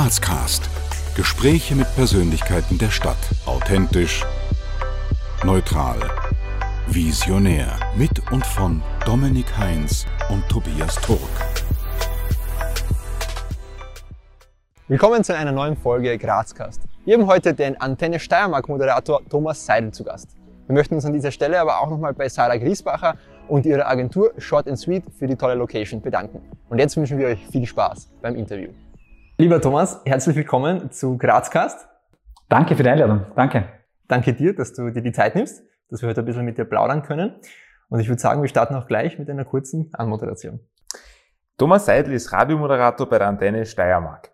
Grazcast. Gespräche mit Persönlichkeiten der Stadt. Authentisch, neutral, visionär. Mit und von Dominik Heinz und Tobias Turk. Willkommen zu einer neuen Folge Grazcast. Wir haben heute den Antenne Steiermark Moderator Thomas Seidel zu Gast. Wir möchten uns an dieser Stelle aber auch nochmal bei Sarah Griesbacher und ihrer Agentur Short Sweet für die tolle Location bedanken. Und jetzt wünschen wir euch viel Spaß beim Interview. Lieber Thomas, herzlich willkommen zu Grazcast. Danke für die Einladung. Danke. Danke dir, dass du dir die Zeit nimmst, dass wir heute ein bisschen mit dir plaudern können. Und ich würde sagen, wir starten auch gleich mit einer kurzen Anmoderation. Thomas Seidel ist Radiomoderator bei der Antenne Steiermark.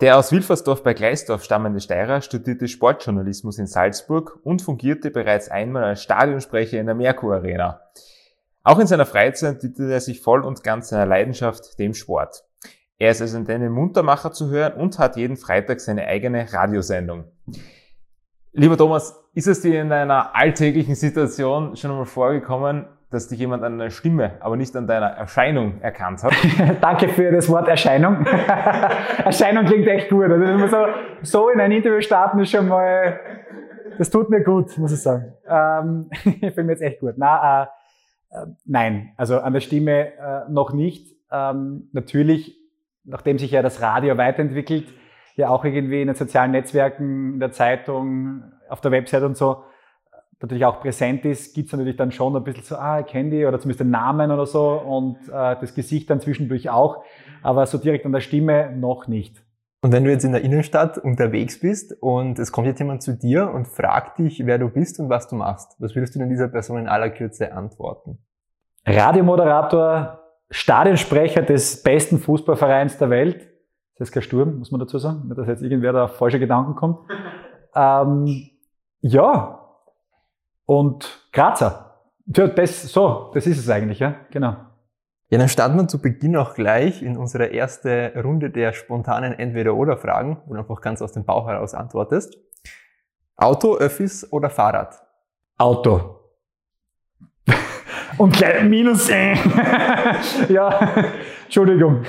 Der aus Wilfersdorf bei Gleisdorf stammende Steirer studierte Sportjournalismus in Salzburg und fungierte bereits einmal als Stadionsprecher in der Merkur Arena. Auch in seiner Freizeit widmete er sich voll und ganz seiner Leidenschaft, dem Sport. Er ist als Antenne Muntermacher zu hören und hat jeden Freitag seine eigene Radiosendung. Lieber Thomas, ist es dir in deiner alltäglichen Situation schon einmal vorgekommen, dass dich jemand an deiner Stimme, aber nicht an deiner Erscheinung erkannt hat? Danke für das Wort Erscheinung. Erscheinung klingt echt gut. Also so, so in ein Interview starten ist schon mal, das tut mir gut, muss ich sagen. Ähm, ich finde mir jetzt echt gut. Na, äh, äh, nein, also an der Stimme äh, noch nicht. Ähm, natürlich, nachdem sich ja das Radio weiterentwickelt, ja auch irgendwie in den sozialen Netzwerken, in der Zeitung, auf der Website und so, natürlich auch präsent ist, gibt's natürlich dann schon ein bisschen so, ah, ich kenne die oder zumindest den Namen oder so und äh, das Gesicht dann zwischendurch auch, aber so direkt an der Stimme noch nicht. Und wenn du jetzt in der Innenstadt unterwegs bist und es kommt jetzt jemand zu dir und fragt dich, wer du bist und was du machst, was würdest du denn dieser Person in aller Kürze antworten? Radiomoderator, Stadionsprecher des besten Fußballvereins der Welt. Das ist kein Sturm, muss man dazu sagen, nicht, dass jetzt irgendwer da auf falsche Gedanken kommt. Ähm, ja. Und Grazer. Ja, das, so, das ist es eigentlich, ja, genau. Ja, dann starten wir zu Beginn auch gleich in unsere erste Runde der spontanen Entweder-Oder-Fragen, wo du einfach ganz aus dem Bauch heraus antwortest. Auto, Öffis oder Fahrrad? Auto. Und gleich minus. Äh. ja, Entschuldigung.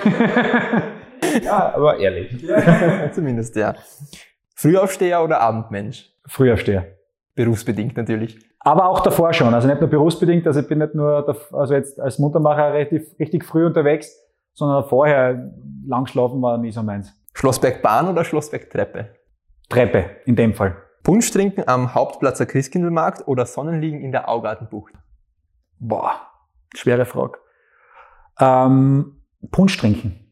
ja, aber ehrlich. Zumindest, ja. Frühaufsteher oder Abendmensch? Frühaufsteher. Berufsbedingt natürlich. Aber auch davor schon. Also nicht nur berufsbedingt, also ich bin nicht nur, also jetzt als Muntermacher relativ, richtig früh unterwegs, sondern vorher lang schlafen war nie so meins. Schlossbergbahn oder Schlossbergtreppe? Treppe, in dem Fall. Punsch trinken am Hauptplatzer Christkindlmarkt oder Sonnenliegen in der Augartenbucht? Boah, schwere Frage. Ähm, Punsch trinken.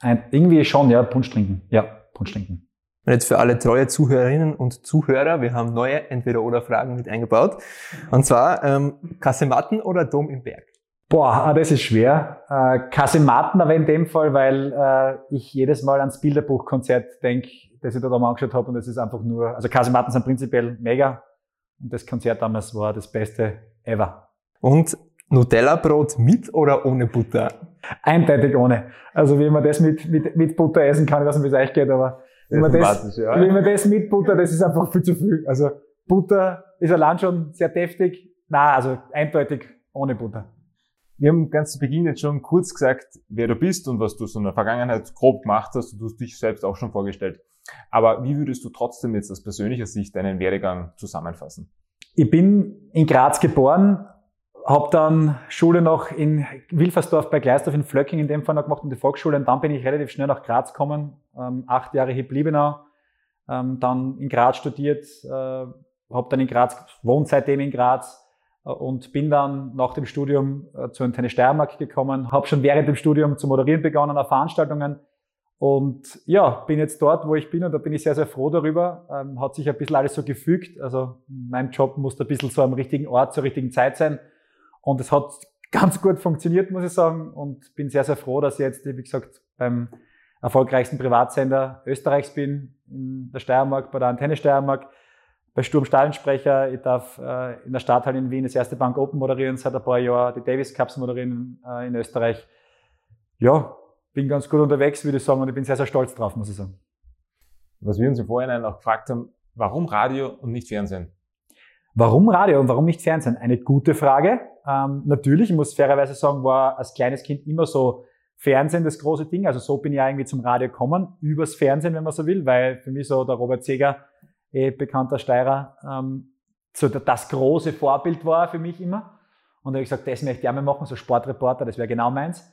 Ein, irgendwie schon, ja, Punsch trinken. Ja, Punsch trinken. Und jetzt für alle treue Zuhörerinnen und Zuhörer, wir haben neue Entweder-Oder-Fragen mit eingebaut. Und zwar ähm, Kasematten oder Dom im Berg? Boah, ah, das ist schwer. Äh, Kasematten aber in dem Fall, weil äh, ich jedes Mal ans Bilderbuchkonzert denke, das ich da mal angeschaut habe und das ist einfach nur, also Kasematten sind prinzipiell mega und das Konzert damals war das Beste ever. Und Nutella-Brot mit oder ohne Butter? Eindeutig ohne. Also wie man das mit, mit, mit Butter essen kann, ich weiß nicht, wie es euch geht, aber wenn man, das, ja. wenn man das mit Butter, das ist einfach viel zu viel. Also Butter ist allein schon sehr deftig. Na, also eindeutig ohne Butter. Wir haben ganz zu Beginn jetzt schon kurz gesagt, wer du bist und was du so in der Vergangenheit grob gemacht hast. Du hast dich selbst auch schon vorgestellt. Aber wie würdest du trotzdem jetzt aus persönlicher Sicht deinen Werdegang zusammenfassen? Ich bin in Graz geboren, habe dann Schule noch in Wilfersdorf bei Gleisdorf in Flöcking in dem Fall noch gemacht und die Volksschule. Und dann bin ich relativ schnell nach Graz gekommen, ähm, acht Jahre hier Bliebenau, ähm, dann in Graz studiert, äh, habe dann in Graz, wohnt seitdem in Graz äh, und bin dann nach dem Studium äh, zu Antenne Steiermark gekommen, habe schon während dem Studium zu moderieren begonnen auf Veranstaltungen. Und ja, bin jetzt dort, wo ich bin und da bin ich sehr, sehr froh darüber. Ähm, hat sich ein bisschen alles so gefügt, also mein Job muss ein bisschen so am richtigen Ort zur richtigen Zeit sein und es hat ganz gut funktioniert, muss ich sagen. Und bin sehr, sehr froh, dass ich jetzt, wie gesagt, beim erfolgreichsten Privatsender Österreichs bin, in der Steiermark, bei der Antenne Steiermark, bei Sturm Stadionsprecher. Ich darf äh, in der Stadthalle in Wien das erste Bank Open moderieren, seit ein paar Jahren die Davis Cups moderieren äh, in Österreich. Ja, bin ganz gut unterwegs, würde ich sagen, und ich bin sehr, sehr stolz drauf, muss ich sagen. Was wir uns im Vorhinein auch gefragt haben, warum Radio und nicht Fernsehen? Warum Radio und warum nicht Fernsehen? Eine gute Frage. Ähm, natürlich, ich muss fairerweise sagen, war als kleines Kind immer so Fernsehen das große Ding. Also so bin ich irgendwie zum Radio gekommen, übers Fernsehen, wenn man so will, weil für mich so der Robert Seger, eh bekannter Steirer, ähm, so das große Vorbild war für mich immer. Und da habe ich gesagt, das möchte ich auch mal machen, so Sportreporter, das wäre genau meins.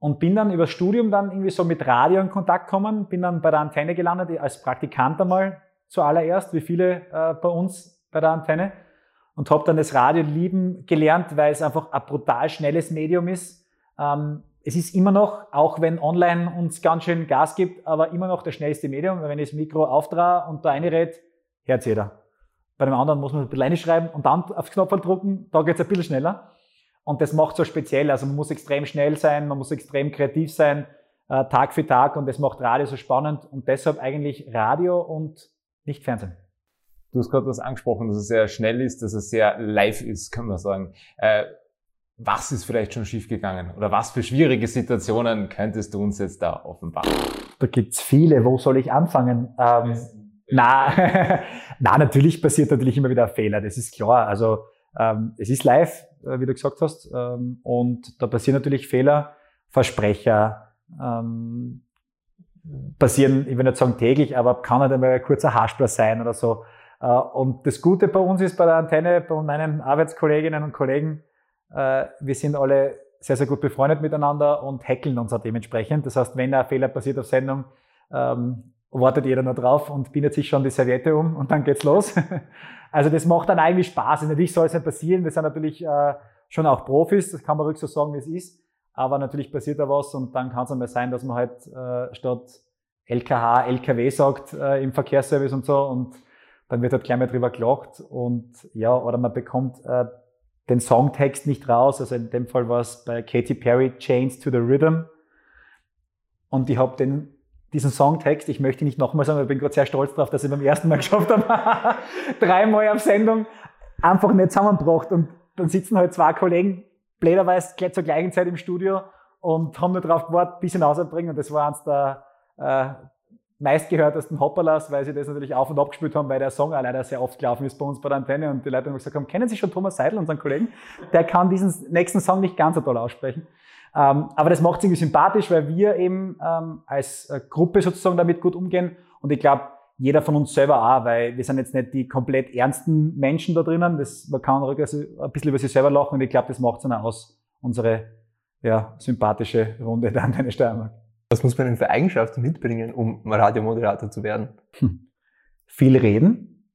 Und bin dann über Studium dann irgendwie so mit Radio in Kontakt gekommen, bin dann bei der Antenne gelandet, als Praktikant einmal zuallererst, wie viele äh, bei uns bei der Antenne. Und habe dann das Radio lieben gelernt, weil es einfach ein brutal schnelles Medium ist. Ähm, es ist immer noch, auch wenn online uns ganz schön Gas gibt, aber immer noch das schnellste Medium, weil wenn ich das Mikro auftrage und da reinrede, hört jeder. Bei dem anderen muss man ein bisschen schreiben und dann aufs Knopf drücken, da geht es ein bisschen schneller. Und das macht so speziell. Also man muss extrem schnell sein, man muss extrem kreativ sein, äh, Tag für Tag und das macht Radio so spannend und deshalb eigentlich Radio und nicht Fernsehen. Du hast gerade das angesprochen, dass es sehr schnell ist, dass es sehr live ist, kann man sagen. Äh, was ist vielleicht schon schiefgegangen oder was für schwierige Situationen könntest du uns jetzt da offenbaren? Da gibt's viele. Wo soll ich anfangen? Ähm, na, na, natürlich passiert natürlich immer wieder Fehler. Das ist klar. Also ähm, es ist live, äh, wie du gesagt hast, ähm, und da passieren natürlich Fehler, Versprecher, ähm, passieren, ich will nicht sagen täglich, aber kann halt einmal ein kurzer Haarspler sein oder so. Äh, und das Gute bei uns ist bei der Antenne, bei meinen Arbeitskolleginnen und Kollegen, äh, wir sind alle sehr, sehr gut befreundet miteinander und hackeln uns auch dementsprechend. Das heißt, wenn ein Fehler passiert auf Sendung, ähm, wartet jeder nur drauf und bindet sich schon die Serviette um und dann geht's los. also das macht dann eigentlich Spaß. Natürlich soll es nicht passieren. Wir sind natürlich äh, schon auch Profis, das kann man ruhig so sagen, wie es ist. Aber natürlich passiert da was und dann kann es einmal sein, dass man halt statt LKH, LKW sagt im Verkehrsservice und so und dann wird halt gleich mal drüber gelacht und ja, oder man bekommt äh, den Songtext nicht raus. Also in dem Fall war es bei Katy Perry Chains to the Rhythm. Und ich habe diesen Songtext, ich möchte ihn nicht nochmal sagen, aber ich bin gerade sehr stolz darauf, dass ich beim ersten Mal geschafft habe, dreimal auf Sendung, einfach nicht zusammengebracht. Und dann sitzen halt zwei Kollegen, bläderweise gleich zur gleichen Zeit im Studio und haben nur darauf gewartet, bis ihn rausbringen. Und das war eins der äh, meistgehörtesten Hopperlas, weil sie das natürlich auf und ab gespielt haben, weil der Song auch leider sehr oft gelaufen ist bei uns bei der Antenne und die Leute haben gesagt haben, kennen Sie schon Thomas Seidel, unseren Kollegen? Der kann diesen nächsten Song nicht ganz so toll aussprechen. Ähm, aber das macht es irgendwie sympathisch, weil wir eben ähm, als äh, Gruppe sozusagen damit gut umgehen und ich glaube, jeder von uns selber auch, weil wir sind jetzt nicht die komplett ernsten Menschen da drinnen. Das, man kann also ein bisschen über sich selber lachen und ich glaube, das macht es dann auch aus, unsere ja, sympathische Runde der Antenne Steiermark. Was muss man denn für Eigenschaften mitbringen, um Radiomoderator zu werden? Hm. Viel reden.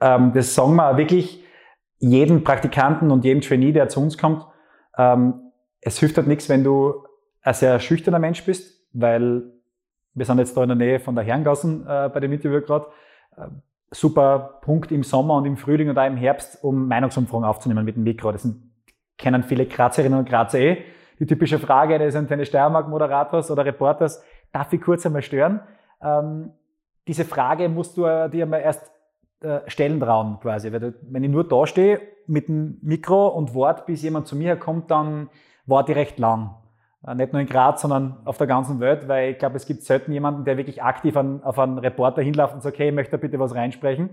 Ähm, das sagen wir wirklich jedem Praktikanten und jedem Trainee, der zu uns kommt. Ähm, es hilft halt nichts, wenn du ein sehr schüchterner Mensch bist, weil wir sind jetzt da in der Nähe von der Herrengassen äh, bei dem Interview gerade. Äh, super Punkt im Sommer und im Frühling und auch im Herbst, um Meinungsumfragen aufzunehmen mit dem Mikro. Das sind, kennen viele Grazerinnen und Grazer eh die typische Frage eines Steiermark-Moderators oder Reporters, darf ich kurz einmal stören? Ähm, diese Frage musst du äh, dir einmal erst äh, stellen trauen, quasi. Weil du, wenn ich nur da stehe mit dem Mikro und warte, bis jemand zu mir kommt, dann warte ich recht lang. Äh, nicht nur in Graz, sondern auf der ganzen Welt, weil ich glaube, es gibt selten jemanden, der wirklich aktiv an, auf einen Reporter hinläuft und sagt, okay, ich möchte bitte was reinsprechen.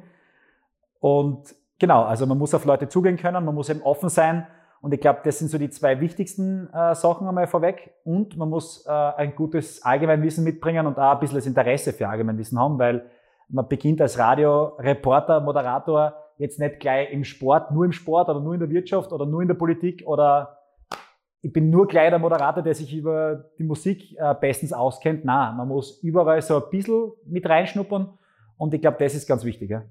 Und genau, also man muss auf Leute zugehen können, man muss eben offen sein und ich glaube, das sind so die zwei wichtigsten äh, Sachen einmal vorweg. Und man muss äh, ein gutes Allgemeinwissen mitbringen und auch ein bisschen das Interesse für Allgemeinwissen haben, weil man beginnt als Radioreporter, Moderator jetzt nicht gleich im Sport, nur im Sport oder nur in der Wirtschaft oder nur in der Politik oder ich bin nur gleich der Moderator, der sich über die Musik äh, bestens auskennt. Na, man muss überall so ein bisschen mit reinschnuppern und ich glaube, das ist ganz wichtig. Ja.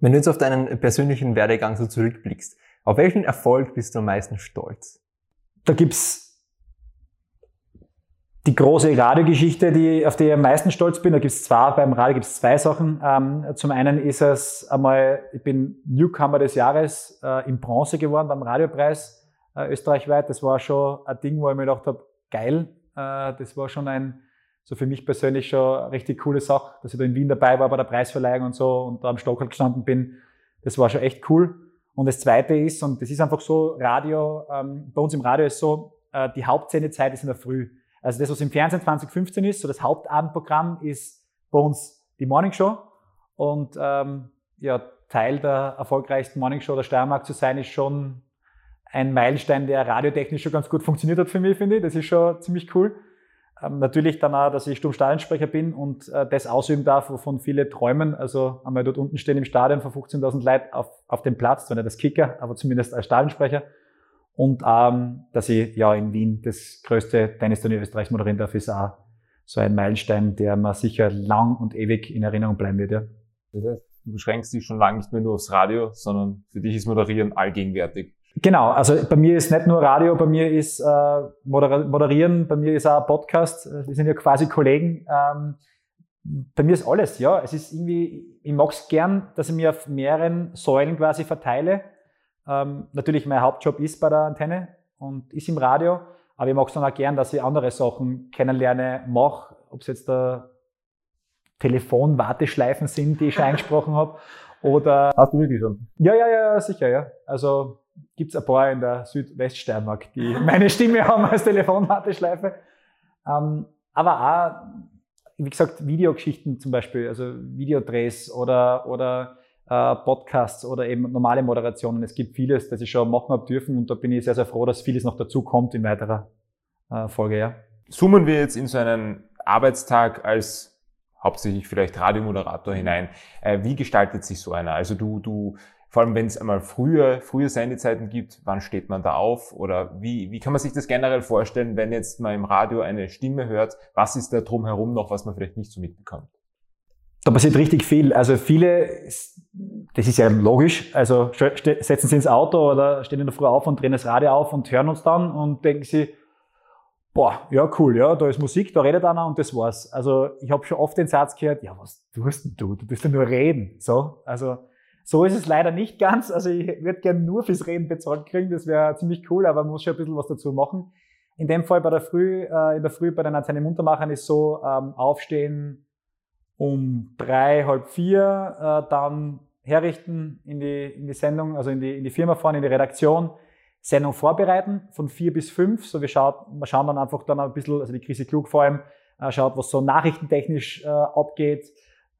Wenn du jetzt auf deinen persönlichen Werdegang so zurückblickst, auf welchen Erfolg bist du am meisten stolz? Da gibt's die große Radiogeschichte, die, auf die ich am meisten stolz bin. Da gibt's zwei, beim Radio gibt's zwei Sachen. Ähm, zum einen ist es einmal, ich bin Newcomer des Jahres äh, in Bronze geworden beim Radiopreis äh, österreichweit. Das war schon ein Ding, wo ich mir gedacht habe, geil. Äh, das war schon ein, so für mich persönlich schon eine richtig coole Sache, dass ich da in Wien dabei war bei der Preisverleihung und so und da am Stockholm gestanden bin. Das war schon echt cool. Und das Zweite ist, und das ist einfach so, Radio, ähm, bei uns im Radio ist so, äh, die Hauptsendezeit ist in der Früh. Also das, was im Fernsehen 2015 ist, so das Hauptabendprogramm ist bei uns die Morning Show. Und ähm, ja, Teil der erfolgreichsten Morning Show der Steiermark zu sein, ist schon ein Meilenstein, der radiotechnisch schon ganz gut funktioniert hat für mich, finde ich. Das ist schon ziemlich cool. Ähm, natürlich dann auch, dass ich Sturmstadionsprecher bin und äh, das ausüben darf, wovon viele träumen. Also einmal dort unten stehen im Stadion vor 15.000 Leuten auf, auf dem Platz, zwar nicht als Kicker, aber zumindest als Stadionsprecher. Und ähm, dass ich ja in Wien das größte Tennisturnier Österreichs moderieren darf, ist auch so ein Meilenstein, der mir sicher lang und ewig in Erinnerung bleiben wird. Ja. Du beschränkst dich schon lange nicht mehr nur aufs Radio, sondern für dich ist Moderieren allgegenwärtig. Genau, also bei mir ist nicht nur Radio, bei mir ist äh, Moderieren, bei mir ist auch Podcast. Äh, wir sind ja quasi Kollegen. Ähm, bei mir ist alles, ja. Es ist irgendwie, ich mag es gern, dass ich mir auf mehreren Säulen quasi verteile. Ähm, natürlich, mein Hauptjob ist bei der Antenne und ist im Radio, aber ich mag es dann auch gern, dass ich andere Sachen kennenlerne, mache, ob es jetzt da Telefonwarteschleifen sind, die ich schon eingesprochen habe. Oder Hast du wirklich schon? Ja, ja, ja, sicher, ja. Also gibt es ein paar in der Südweststeiermark, die meine Stimme haben als Telefonwarteschleife. Ähm, aber auch, wie gesagt, Videogeschichten zum Beispiel, also Videodrehs oder, oder äh, Podcasts oder eben normale Moderationen. Es gibt vieles, das ich schon machen habe dürfen und da bin ich sehr, sehr froh, dass vieles noch dazu kommt in weiterer äh, Folge. Ja. Zoomen wir jetzt in so einen Arbeitstag als hauptsächlich vielleicht Radiomoderator hinein. Äh, wie gestaltet sich so einer? Also du, du vor allem wenn es einmal früher, frühe Sendezeiten gibt, wann steht man da auf? Oder wie, wie kann man sich das generell vorstellen, wenn jetzt mal im Radio eine Stimme hört? Was ist da drumherum noch, was man vielleicht nicht so mitbekommt? Da passiert richtig viel. Also viele, das ist ja logisch, also setzen sie ins Auto oder stehen in der Früh auf und drehen das Radio auf und hören uns dann und denken sie, boah, ja cool, ja, da ist Musik, da redet einer und das war's. Also ich habe schon oft den Satz gehört, ja, was tust denn du? Du tust ja nur reden. So, also so ist es leider nicht ganz. Also ich würde gerne nur fürs Reden bezahlt kriegen, das wäre ziemlich cool, aber man muss schon ein bisschen was dazu machen. In dem Fall bei der Früh, äh, in der Früh bei den Antenne Muntermachern ist so, ähm, aufstehen um drei, halb vier, äh, dann herrichten in die, in die Sendung, also in die, in die Firma fahren, in die Redaktion, Sendung vorbereiten von vier bis fünf. So wir schauen, wir schauen dann einfach dann ein bisschen, also die Krise Klug vor allem, äh, schaut, was so nachrichtentechnisch äh, abgeht,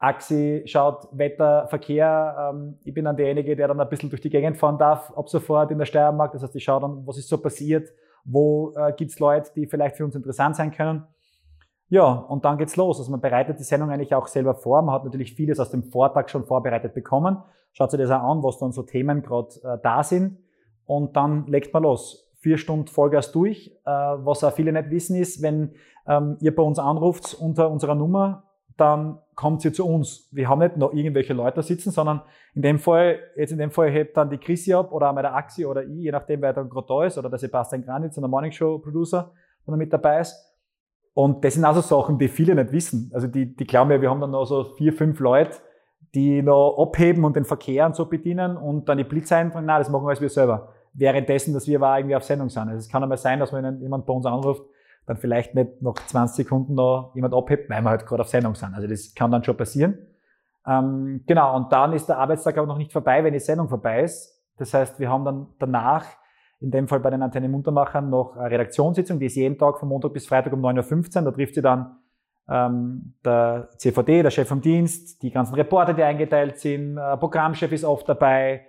Axi schaut Wetter, Verkehr. Ähm, ich bin dann derjenige, der dann ein bisschen durch die Gegend fahren darf, ab sofort in der Steiermark. Das heißt, ich schaue dann, was ist so passiert, wo äh, gibt's Leute, die vielleicht für uns interessant sein können. Ja, und dann geht's los. Also man bereitet die Sendung eigentlich auch selber vor. Man hat natürlich vieles aus dem Vortag schon vorbereitet bekommen. Schaut sich das auch an, was dann so Themen gerade äh, da sind. Und dann legt man los. Vier Stunden Vollgas durch. Äh, was auch viele nicht wissen ist, wenn ähm, ihr bei uns anruft unter unserer Nummer, dann kommt sie zu uns. Wir haben nicht noch irgendwelche Leute sitzen, sondern in dem Fall, jetzt in dem Fall hebt dann die Chrissy ab oder einmal der Axi oder ich, je nachdem, wer dann gerade da ist, oder der Sebastian Granitz, der Morning Show Producer, der mit dabei ist. Und das sind also Sachen, die viele nicht wissen. Also die, die glauben ja, wir haben dann noch so vier, fünf Leute, die noch abheben und den Verkehr und so bedienen und dann die Blitze einfangen. Nein, das machen wir alles wir selber. Währenddessen, dass wir aber irgendwie auf Sendung sind. Also es kann einmal sein, dass wenn jemand bei uns anruft, dann vielleicht nicht noch 20 Sekunden noch jemand abhebt, weil wir halt gerade auf Sendung sind. Also das kann dann schon passieren. Ähm, genau, und dann ist der Arbeitstag aber noch nicht vorbei, wenn die Sendung vorbei ist. Das heißt, wir haben dann danach, in dem Fall bei den Antenne Muntermachern, noch eine Redaktionssitzung, die ist jeden Tag von Montag bis Freitag um 9.15 Uhr. Da trifft sie dann ähm, der CVD, der Chef vom Dienst, die ganzen Reporter, die eingeteilt sind, Programmchef ist oft dabei,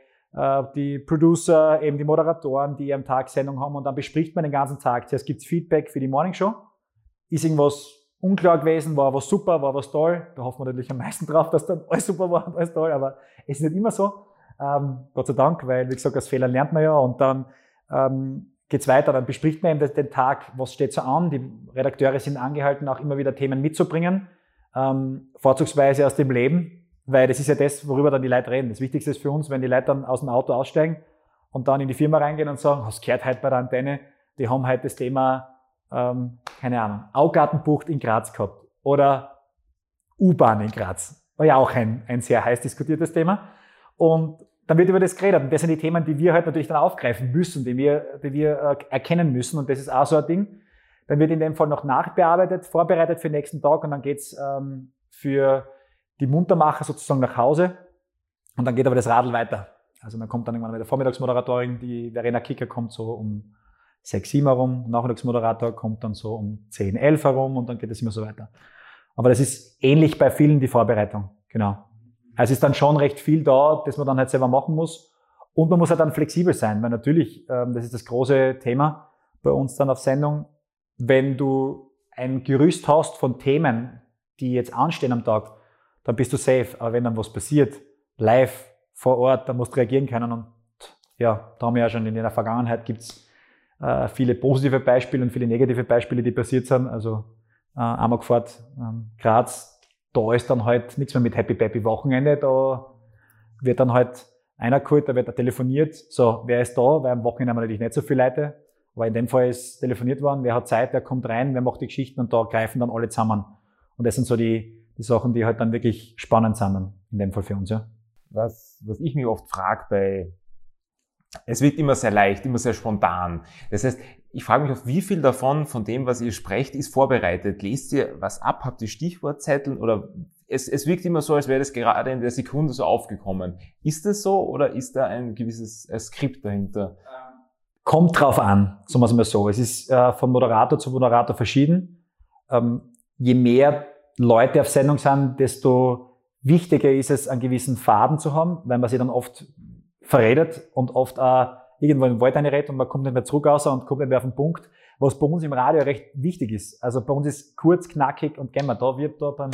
die Producer, eben die Moderatoren, die am Tag Sendung haben und dann bespricht man den ganzen Tag. Zuerst gibt's Feedback für die Morning Show. Ist irgendwas unklar gewesen, war was super, war was toll. Da hoffen wir natürlich am meisten drauf, dass dann alles super war und alles toll, aber es ist nicht immer so. Ähm, Gott sei Dank, weil, wie gesagt, aus Fehlern lernt man ja und dann ähm, geht's weiter. Dann bespricht man eben den Tag, was steht so an. Die Redakteure sind angehalten, auch immer wieder Themen mitzubringen, ähm, vorzugsweise aus dem Leben, weil das ist ja das, worüber dann die Leute reden. Das Wichtigste ist für uns, wenn die Leute dann aus dem Auto aussteigen und dann in die Firma reingehen und sagen, was gehört heute bei der Antenne? Die haben heute das Thema, ähm, keine Ahnung, Augartenbucht in Graz gehabt oder U-Bahn in Graz. War ja auch ein, ein sehr heiß diskutiertes Thema. Und dann wird über das geredet. Und das sind die Themen, die wir halt natürlich dann aufgreifen müssen, die wir, die wir äh, erkennen müssen. Und das ist auch so ein Ding. Dann wird in dem Fall noch nachbearbeitet, vorbereitet für den nächsten Tag und dann geht's ähm, für die Muntermacher sozusagen nach Hause und dann geht aber das Radl weiter. Also dann kommt dann irgendwann der Vormittagsmoderatorin, die Verena Kicker kommt so um 6, 7 herum, Nachmittagsmoderator kommt dann so um 10, 11 herum und dann geht es immer so weiter. Aber das ist ähnlich bei vielen die Vorbereitung, genau. Also es ist dann schon recht viel da, das man dann halt selber machen muss. Und man muss halt dann flexibel sein, weil natürlich, ähm, das ist das große Thema bei uns dann auf Sendung, wenn du ein Gerüst hast von Themen, die jetzt anstehen am Tag, dann bist du safe. Aber wenn dann was passiert, live, vor Ort, dann musst du reagieren können. Und ja, da haben wir ja schon in der Vergangenheit gibt's äh, viele positive Beispiele und viele negative Beispiele, die passiert sind. Also äh, einmal gefahrt, ähm, Graz, da ist dann halt nichts mehr mit Happy Baby Wochenende, da wird dann halt einer geholt, da wird er telefoniert, so, wer ist da, weil am Wochenende haben wir natürlich nicht so viele Leute, aber in dem Fall ist telefoniert worden, wer hat Zeit, wer kommt rein, wer macht die Geschichten und da greifen dann alle zusammen. Und das sind so die, die Sachen, die halt dann wirklich spannend sind dann in dem Fall für uns, ja. Was, was ich mich oft frage bei, es wird immer sehr leicht, immer sehr spontan. Das heißt, ich frage mich oft, wie viel davon, von dem, was ihr sprecht, ist vorbereitet? Lest ihr was ab? Habt ihr Stichwortzettel? Oder es, es wirkt immer so, als wäre das gerade in der Sekunde so aufgekommen. Ist das so oder ist da ein gewisses Skript dahinter? Kommt drauf an, sagen wir es mal so. Es ist äh, von Moderator zu Moderator verschieden. Ähm, je mehr Leute auf Sendung sind, desto wichtiger ist es, einen gewissen Faden zu haben, weil man sich dann oft verredet und oft auch irgendwo im Wald reinredet und man kommt nicht mehr zurück raus und kommt nicht mehr auf den Punkt, was bei uns im Radio recht wichtig ist. Also bei uns ist kurz, knackig und gehen wir da wird da beim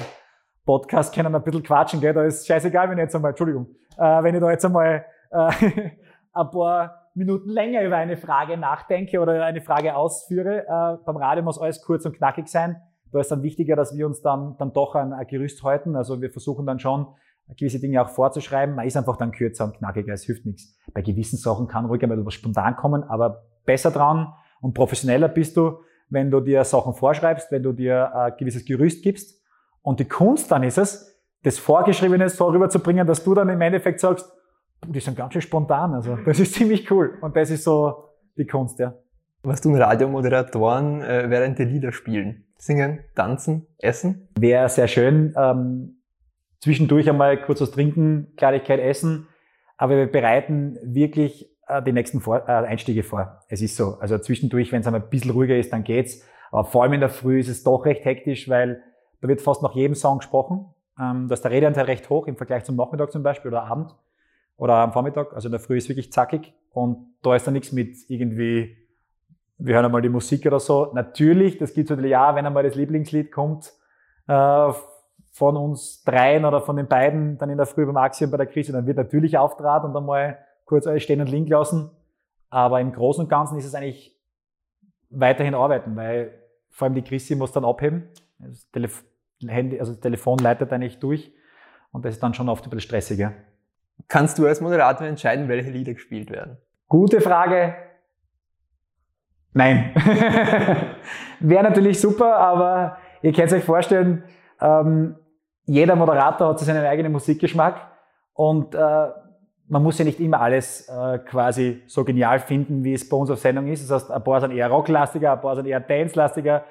Podcast können ein bisschen quatschen, gell? da ist scheißegal, wenn ich jetzt einmal, Entschuldigung, äh, wenn ich da jetzt einmal äh, ein paar Minuten länger über eine Frage nachdenke oder eine Frage ausführe. Äh, beim Radio muss alles kurz und knackig sein. Da ist dann wichtiger, dass wir uns dann, dann doch an ein Gerüst halten. Also wir versuchen dann schon, gewisse Dinge auch vorzuschreiben. Man ist einfach dann kürzer und knackiger, es hilft nichts. Bei gewissen Sachen kann ruhig einmal etwas spontan kommen, aber besser dran und professioneller bist du, wenn du dir Sachen vorschreibst, wenn du dir ein gewisses Gerüst gibst. Und die Kunst dann ist es, das Vorgeschriebene so rüberzubringen, dass du dann im Endeffekt sagst, die sind ganz schön spontan. Also das ist ziemlich cool. Und das ist so die Kunst, ja. Was tun Radiomoderatoren äh, während die Lieder spielen? Singen, tanzen, essen? Wäre sehr schön. Ähm, zwischendurch einmal kurz was trinken, Kleinigkeit essen, aber wir bereiten wirklich äh, die nächsten vor äh, Einstiege vor. Es ist so. Also zwischendurch, wenn es einmal ein bisschen ruhiger ist, dann geht's. Aber vor allem in der Früh ist es doch recht hektisch, weil da wird fast nach jedem Song gesprochen. Ähm, da ist der Redeanteil recht hoch im Vergleich zum Nachmittag zum Beispiel oder Abend oder am Vormittag. Also in der Früh ist wirklich zackig und da ist dann nichts mit irgendwie, wir hören einmal die Musik oder so. Natürlich, das gibt es natürlich auch, wenn einmal das Lieblingslied kommt, äh, von uns dreien oder von den beiden dann in der Früh beim Axi und bei der Krise, dann wird natürlich auftrat und einmal kurz alles stehen und liegen lassen. Aber im Großen und Ganzen ist es eigentlich weiterhin arbeiten, weil vor allem die Chrissy muss dann abheben. Das, Telef Handy, also das Telefon leitet eigentlich durch und das ist dann schon oft ein bisschen stressiger. Kannst du als Moderator entscheiden, welche Lieder gespielt werden? Gute Frage. Nein. Wäre natürlich super, aber ihr könnt euch vorstellen, ähm, jeder Moderator hat so seinen eigenen Musikgeschmack und äh, man muss ja nicht immer alles äh, quasi so genial finden, wie es bei uns auf Sendung ist. Das heißt, ein paar sind eher rocklastiger, ein paar sind eher dance-lastiger,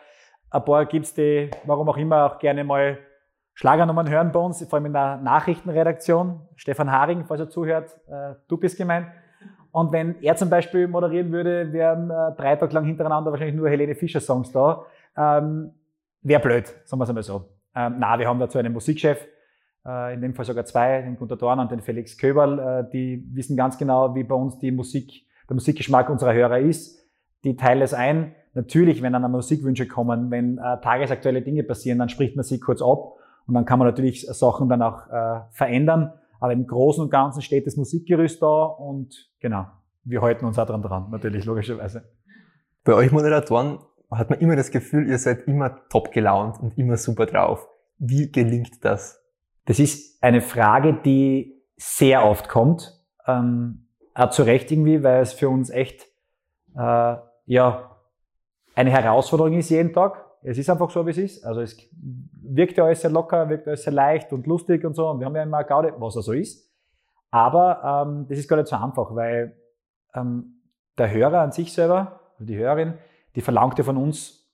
ein paar gibt's die, warum auch immer, auch gerne mal Schlagernummern hören bei uns, vor allem in der Nachrichtenredaktion. Stefan Haring, falls er zuhört, äh, du bist gemeint. Und wenn er zum Beispiel moderieren würde, wären äh, drei Tage lang hintereinander wahrscheinlich nur Helene Fischer Songs da. Ähm, Wäre blöd, sagen wir es einmal so. Ähm, na, wir haben dazu einen Musikchef, äh, in dem Fall sogar zwei, den Gunter Dorn und den Felix Köberl, äh, die wissen ganz genau, wie bei uns die Musik, der Musikgeschmack unserer Hörer ist. Die teilen es ein. Natürlich, wenn dann Musikwünsche kommen, wenn äh, tagesaktuelle Dinge passieren, dann spricht man sie kurz ab und dann kann man natürlich Sachen dann auch äh, verändern. Aber im Großen und Ganzen steht das Musikgerüst da und genau, wir halten uns auch dran dran, natürlich, logischerweise. Bei euch Moderatoren hat man immer das Gefühl, ihr seid immer top gelaunt und immer super drauf. Wie gelingt das? Das ist eine Frage, die sehr oft kommt. Ähm, auch zu Recht irgendwie, weil es für uns echt äh, ja, eine Herausforderung ist jeden Tag. Es ist einfach so, wie es ist. Also es wirkt ja alles sehr locker, wirkt alles sehr leicht und lustig und so. Und wir haben ja immer Gaude, was er so ist. Aber ähm, das ist gar nicht so einfach, weil ähm, der Hörer an sich selber, also die Hörerin, die verlangt ja von uns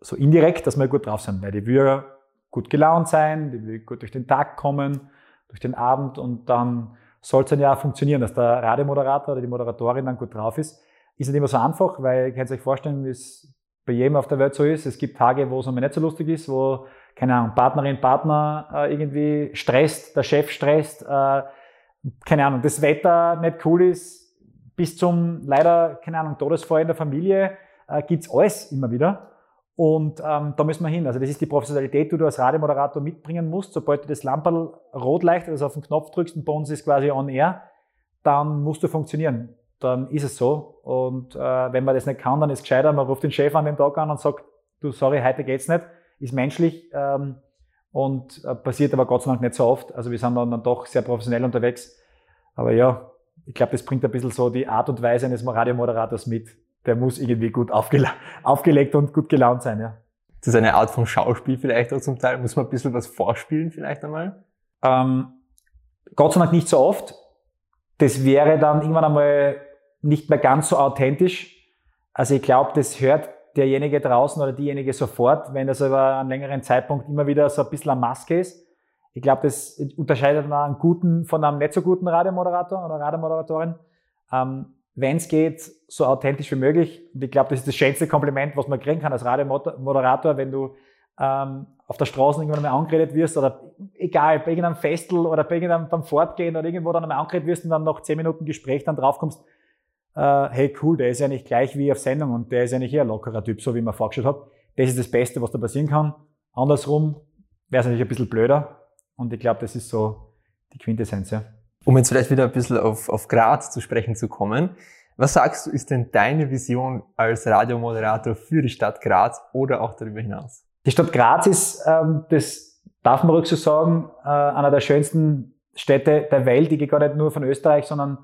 so indirekt, dass wir gut drauf sind, weil die will gut gelaunt sein, die will gut durch den Tag kommen, durch den Abend und dann soll es dann ja auch funktionieren, dass der Radiomoderator oder die Moderatorin dann gut drauf ist. Ist nicht immer so einfach, weil ihr könnt euch vorstellen, wie es bei jedem auf der Welt so ist. Es gibt Tage, wo es einmal nicht so lustig ist, wo, keine Ahnung, Partnerin, Partner äh, irgendwie stresst, der Chef stresst, äh, keine Ahnung, das Wetter nicht cool ist, bis zum leider, keine Ahnung, Todesfall in der Familie äh, gibt's alles immer wieder. Und ähm, da müssen wir hin. Also das ist die Professionalität, die du als Radiomoderator mitbringen musst. Sobald du das Lamperl rot leicht, also auf den Knopf drückst und bei uns ist quasi on air, dann musst du funktionieren. Dann ist es so. Und äh, wenn man das nicht kann, dann ist es gescheiter, man ruft den Chef an den Tag an und sagt, du, sorry, heute geht's nicht. Ist menschlich ähm, und äh, passiert aber Gott sei Dank nicht so oft. Also wir sind dann, dann doch sehr professionell unterwegs. Aber ja, ich glaube, das bringt ein bisschen so die Art und Weise eines Radiomoderators mit der muss irgendwie gut aufgele aufgelegt und gut gelaunt sein, ja. Das ist eine Art von Schauspiel vielleicht auch zum Teil. Muss man ein bisschen was vorspielen vielleicht einmal? Ähm, Gott sei Dank nicht so oft. Das wäre dann irgendwann einmal nicht mehr ganz so authentisch. Also ich glaube, das hört derjenige draußen oder diejenige sofort, wenn das über einen längeren Zeitpunkt immer wieder so ein bisschen eine Maske ist. Ich glaube, das unterscheidet einen guten von einem nicht so guten Radiomoderator oder Radiomoderatorin. Ähm, wenn es geht, so authentisch wie möglich. Und ich glaube, das ist das schönste Kompliment, was man kriegen kann als Radiomoderator, wenn du ähm, auf der Straße irgendwann einmal angeredet wirst oder egal, bei irgendeinem Festel oder bei irgendeinem beim Fortgehen oder irgendwo dann einmal angeredet wirst und dann nach zehn Minuten Gespräch dann draufkommst, hey cool, der ist ja nicht gleich wie auf Sendung und der ist ja nicht eher lockerer Typ, so wie man vorgestellt hat. Das ist das Beste, was da passieren kann. Andersrum wäre es natürlich ein bisschen blöder und ich glaube, das ist so die Quintessenz. Ja. Um jetzt vielleicht wieder ein bisschen auf, auf Graz zu sprechen zu kommen. Was sagst du, ist denn deine Vision als Radiomoderator für die Stadt Graz oder auch darüber hinaus? Die Stadt Graz ist, ähm, das darf man ruhig so sagen, äh, einer der schönsten Städte der Welt. Ich gehe gar nicht nur von Österreich, sondern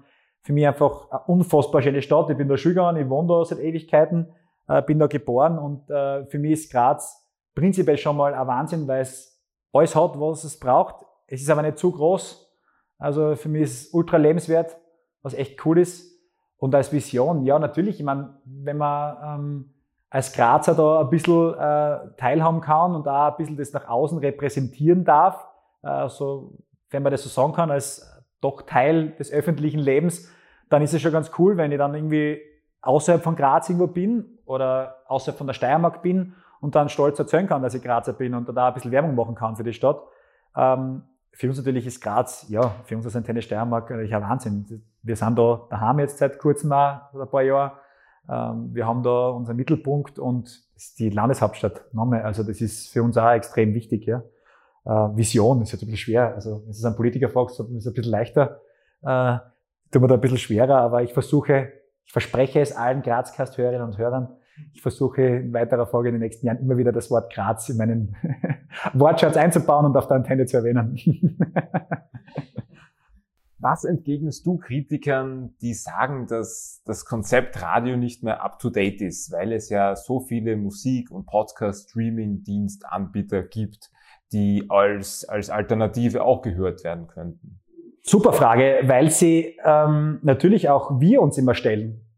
für mich einfach eine unfassbar schöne Stadt. Ich bin da Schüler, ich wohne da seit Ewigkeiten, äh, bin da geboren und äh, für mich ist Graz prinzipiell schon mal ein Wahnsinn, weil es alles hat, was es braucht. Es ist aber nicht zu groß, also für mich ist es ultra lebenswert, was echt cool ist. Und als Vision, ja, natürlich, ich meine, wenn man ähm, als Grazer da ein bisschen äh, teilhaben kann und da ein bisschen das nach außen repräsentieren darf, äh, so, wenn man das so sagen kann, als doch Teil des öffentlichen Lebens, dann ist es schon ganz cool, wenn ich dann irgendwie außerhalb von Graz irgendwo bin oder außerhalb von der Steiermark bin und dann stolz erzählen kann, dass ich Grazer bin und da ein bisschen Werbung machen kann für die Stadt. Ähm, für uns natürlich ist Graz, ja, für uns als Antenne Steiermark natürlich ein Wahnsinn. Wir sind da daheim jetzt seit kurzem auch, ein paar Jahren. Ähm, wir haben da unseren Mittelpunkt und das ist die Landeshauptstadt. Also das ist für uns auch extrem wichtig. Ja. Äh, Vision ist jetzt ein bisschen schwer. Also wenn es ein Politiker fragst, ist es ein bisschen leichter. Äh, tut mir da ein bisschen schwerer, aber ich versuche, ich verspreche es allen Grazcast-Hörerinnen und Hörern, ich versuche in weiterer Folge in den nächsten Jahren immer wieder das Wort Graz in meinen Wortschatz einzubauen und auf der Antenne zu erwähnen. Was entgegnest du Kritikern, die sagen, dass das Konzept Radio nicht mehr up-to-date ist, weil es ja so viele Musik- und Podcast-Streaming-Dienstanbieter gibt, die als, als Alternative auch gehört werden könnten? Super Frage, weil sie ähm, natürlich auch wir uns immer stellen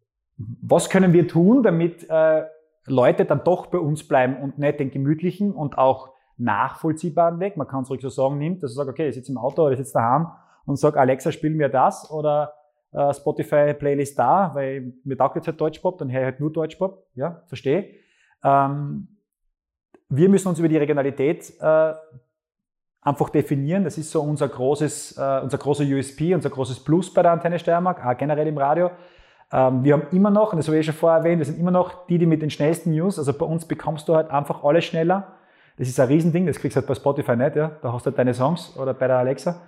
was können wir tun, damit äh, Leute dann doch bei uns bleiben und nicht den gemütlichen und auch nachvollziehbaren Weg, man kann es ruhig so sagen, nimmt, dass er sagt, okay, ich sitze im Auto oder ich sitze daheim und sage, Alexa, spiel mir das oder äh, Spotify Playlist da, weil mir taugt jetzt halt Deutschpop, dann höre ich halt nur Deutschpop, ja, verstehe. Ähm, wir müssen uns über die Regionalität äh, einfach definieren. Das ist so unser großes, äh, unser großer USP, unser großes Plus bei der Antenne Steiermark, auch generell im Radio. Ähm, wir haben immer noch, und das habe ich schon vorher erwähnt, wir sind immer noch die, die mit den schnellsten News, also bei uns bekommst du halt einfach alles schneller. Das ist ein Riesending, das kriegst du halt bei Spotify nicht, ja. Da hast du halt deine Songs oder bei der Alexa.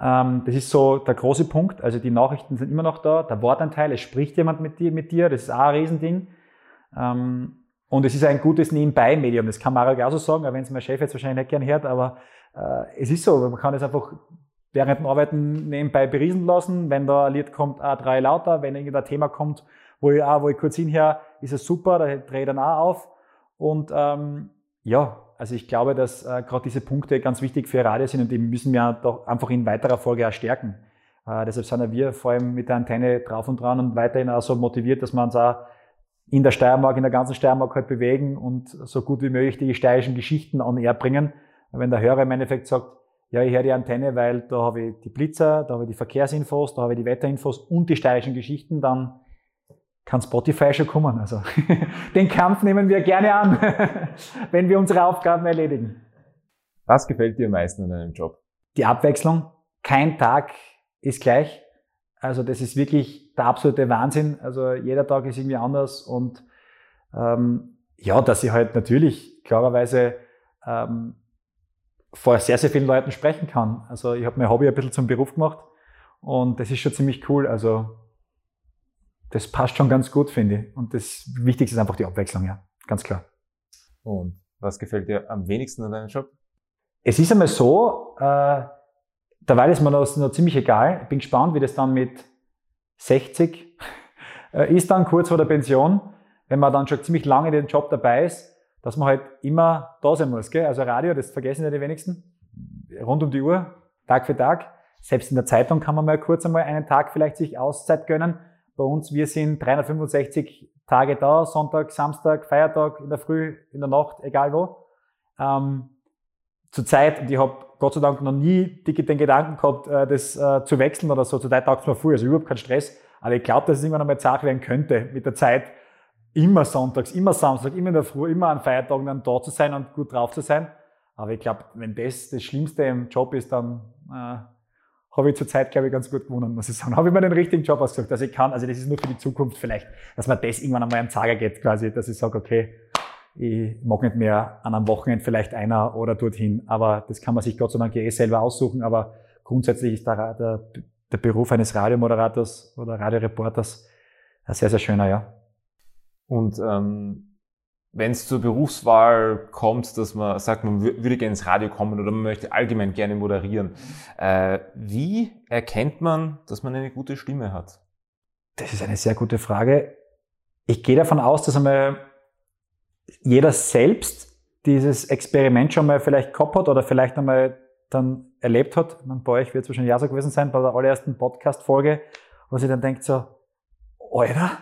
Ähm, das ist so der große Punkt. Also die Nachrichten sind immer noch da, der Wortanteil, es spricht jemand mit dir, mit dir, das ist auch ein Riesending. Ähm, und es ist ein gutes Nebenbei-Medium, das kann Mario so sagen, auch wenn es mein Chef jetzt wahrscheinlich nicht gern hört, aber es ist so, man kann es einfach während dem Arbeiten nebenbei beriesen lassen. Wenn da ein Lied kommt, auch drei lauter. Wenn irgendein Thema kommt, wo ich, auch, wo ich kurz hinher, ist es super, da drehe ich dann auch auf. Und ähm, ja, also ich glaube, dass äh, gerade diese Punkte ganz wichtig für Radio sind und die müssen wir doch einfach in weiterer Folge auch stärken. Äh, deshalb sind wir vor allem mit der Antenne drauf und dran und weiterhin auch so motiviert, dass wir uns auch in der Steiermark, in der ganzen Steiermark halt bewegen und so gut wie möglich die steirischen Geschichten an air bringen. Wenn der Hörer im Endeffekt sagt, ja, ich höre die Antenne, weil da habe ich die Blitzer, da habe ich die Verkehrsinfos, da habe ich die Wetterinfos und die steirischen Geschichten, dann kann Spotify schon kommen. Also den Kampf nehmen wir gerne an, wenn wir unsere Aufgaben erledigen. Was gefällt dir am meisten an deinem Job? Die Abwechslung. Kein Tag ist gleich. Also das ist wirklich der absolute Wahnsinn. Also jeder Tag ist irgendwie anders und ähm, Ja, dass ich halt natürlich klarerweise ähm, vor sehr, sehr vielen Leuten sprechen kann. Also ich habe mein Hobby ein bisschen zum Beruf gemacht und das ist schon ziemlich cool. Also das passt schon ganz gut, finde ich. Und das Wichtigste ist einfach die Abwechslung, ja, ganz klar. Und was gefällt dir am wenigsten an deinem Job? Es ist einmal so, äh, derweil ist mir das noch ziemlich egal. Ich bin gespannt, wie das dann mit 60 äh, ist dann kurz vor der Pension, wenn man dann schon ziemlich lange in den Job dabei ist, dass man halt immer da sein muss. Gell? Also Radio, das vergessen ja die wenigsten, rund um die Uhr, Tag für Tag. Selbst in der Zeitung kann man mal kurz einmal einen Tag vielleicht sich Auszeit gönnen. Bei uns, wir sind 365 Tage da, Sonntag, Samstag, Feiertag, in der Früh, in der Nacht, egal wo. Ähm, zur Zeit, und ich habe Gott sei Dank noch nie den Gedanken gehabt, äh, das äh, zu wechseln oder so. Zur Zeit taugt es mir früh, also überhaupt kein Stress. Aber ich glaube, dass es irgendwann einmal Sache werden könnte, mit der Zeit immer sonntags, immer Samstag, immer in der Früh, immer an Feiertagen dann da zu sein und gut drauf zu sein. Aber ich glaube, wenn das das Schlimmste im Job ist, dann äh, habe ich zur Zeit, glaube ich, ganz gut gewonnen, muss ich sagen. Habe ich mir den richtigen Job ausgesucht, dass ich kann, also das ist nur für die Zukunft vielleicht, dass man das irgendwann einmal am Zager geht, quasi, dass ich sage, okay, ich mag nicht mehr an einem Wochenende vielleicht einer oder dorthin, aber das kann man sich Gott sei Dank eh selber aussuchen, aber grundsätzlich ist der, der, der Beruf eines Radiomoderators oder Radioreporters ein sehr, sehr schöner, ja. Und ähm, wenn es zur Berufswahl kommt, dass man sagt, man würde gerne ins Radio kommen oder man möchte allgemein gerne moderieren, äh, wie erkennt man, dass man eine gute Stimme hat? Das ist eine sehr gute Frage. Ich gehe davon aus, dass einmal jeder selbst dieses Experiment schon mal vielleicht gehabt hat oder vielleicht einmal dann erlebt hat. Man, bei euch wird es wahrscheinlich ja so gewesen sein, bei der allerersten Podcast-Folge, wo sie dann denkt so, Alter,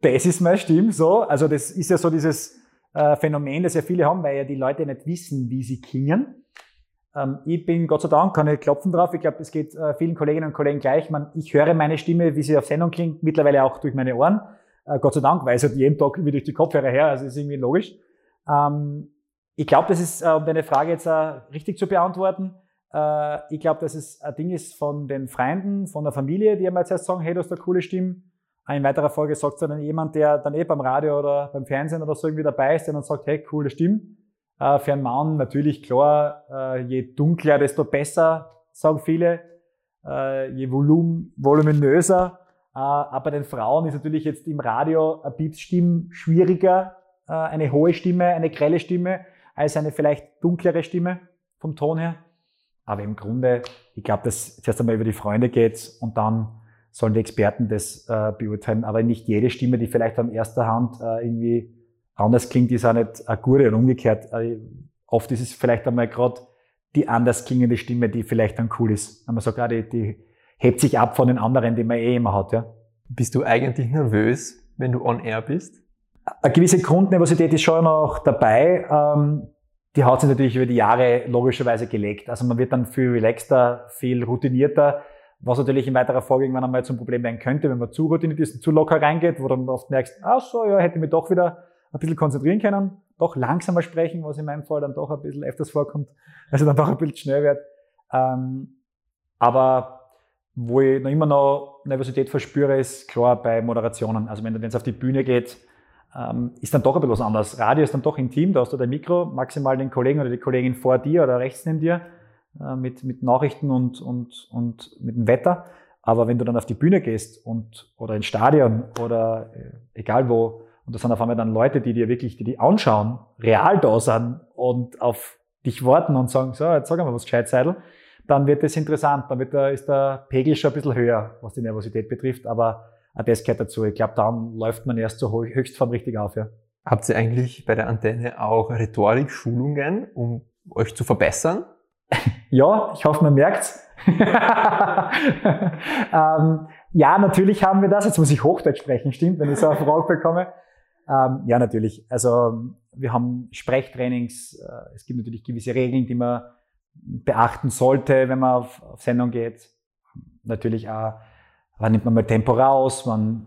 das ist meine Stimme so. Also das ist ja so dieses äh, Phänomen, das ja viele haben, weil ja die Leute nicht wissen, wie sie klingen. Ähm, ich bin Gott sei Dank, kann ich klopfen drauf. Ich glaube, es geht äh, vielen Kolleginnen und Kollegen gleich. Ich höre meine Stimme, wie sie auf Sendung klingt, mittlerweile auch durch meine Ohren. Äh, Gott sei Dank, weil es halt jeden Tag wie durch die Kopfhörer her, also ist irgendwie logisch. Ähm, ich glaube, das ist, um deine Frage jetzt richtig zu beantworten, ich glaube, dass es ein Ding ist von den Freunden, von der Familie, die einmal zuerst sagen, hey, du hast eine coole Stimme in weiterer Folge sagt dann jemand, der dann eh beim Radio oder beim Fernsehen oder so irgendwie dabei ist, der dann sagt, hey, coole Stimme. Äh, für einen Mann natürlich klar, äh, je dunkler, desto besser, sagen viele. Äh, je volum voluminöser. Äh, aber den Frauen ist natürlich jetzt im Radio ein Piepsstimm schwieriger, äh, eine hohe Stimme, eine grelle Stimme, als eine vielleicht dunklere Stimme vom Ton her. Aber im Grunde, ich glaube, dass zuerst einmal über die Freunde geht und dann sollen die Experten das äh, beurteilen. Aber nicht jede Stimme, die vielleicht an erster Hand äh, irgendwie anders klingt, ist auch nicht eine gute und umgekehrt. Äh, oft ist es vielleicht einmal gerade die anders klingende Stimme, die vielleicht dann cool ist. Wenn man sagt, ah, die, die hebt sich ab von den anderen, die man eh immer hat. Ja. Bist du eigentlich nervös, wenn du on air bist? Eine gewisse Grundnervosität ist schon noch dabei. Ähm, die hat sich natürlich über die Jahre logischerweise gelegt. Also man wird dann viel relaxter, viel routinierter was natürlich in weiterer Folge irgendwann einmal zum Problem werden könnte, wenn man zu routiniert ist und zu locker reingeht, wo dann oft merkst, ach so, ja, hätte mich doch wieder ein bisschen konzentrieren können, doch langsamer sprechen, was in meinem Fall dann doch ein bisschen öfters vorkommt, also dann doch ein bisschen schnell wird. Ähm, aber wo ich noch immer noch Nervosität verspüre, ist klar bei Moderationen. Also wenn es auf die Bühne geht, ähm, ist dann doch ein bisschen was anderes. Radio ist dann doch intim, da hast du dein Mikro, maximal den Kollegen oder die Kollegin vor dir oder rechts neben dir äh, mit, mit Nachrichten und, und, und mit dem Wetter. Aber wenn du dann auf die Bühne gehst und, oder ins Stadion oder äh, egal wo, und da sind auf einmal dann Leute, die dir wirklich, die die anschauen, real da sind und auf dich warten und sagen, so, jetzt sag mal was gescheit, Seidel, dann wird das interessant, dann wird da, ist der Pegel schon ein bisschen höher, was die Nervosität betrifft, aber auch das gehört dazu. Ich glaube, dann läuft man erst zur Höchstform richtig auf, ja. Habt ihr eigentlich bei der Antenne auch Rhetorik-Schulungen, um euch zu verbessern? Ja, ich hoffe, man merkt's. ähm, ja, natürlich haben wir das. Jetzt muss ich Hochdeutsch sprechen, stimmt, wenn ich so eine Frage bekomme. Ähm, ja, natürlich. Also wir haben Sprechtrainings. Äh, es gibt natürlich gewisse Regeln, die man beachten sollte, wenn man auf, auf Sendung geht. Natürlich auch, wann nimmt man mal Tempo raus, wann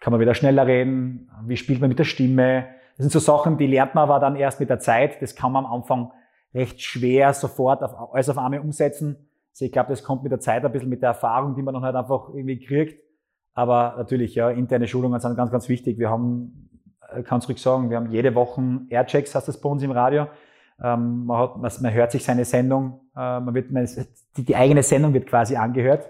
kann man wieder schneller reden, wie spielt man mit der Stimme. Das sind so Sachen, die lernt man aber dann erst mit der Zeit. Das kann man am Anfang recht schwer sofort auf, alles auf einmal umsetzen. Also ich glaube, das kommt mit der Zeit ein bisschen mit der Erfahrung, die man dann halt einfach irgendwie kriegt. Aber natürlich, ja, interne Schulungen sind ganz, ganz wichtig. Wir haben äh, kannst du sagen, wir haben jede Woche Airchecks, heißt das bei uns im Radio. Ähm, man, hat, man, hört sich seine Sendung, äh, man wird, man, die, die, eigene Sendung wird quasi angehört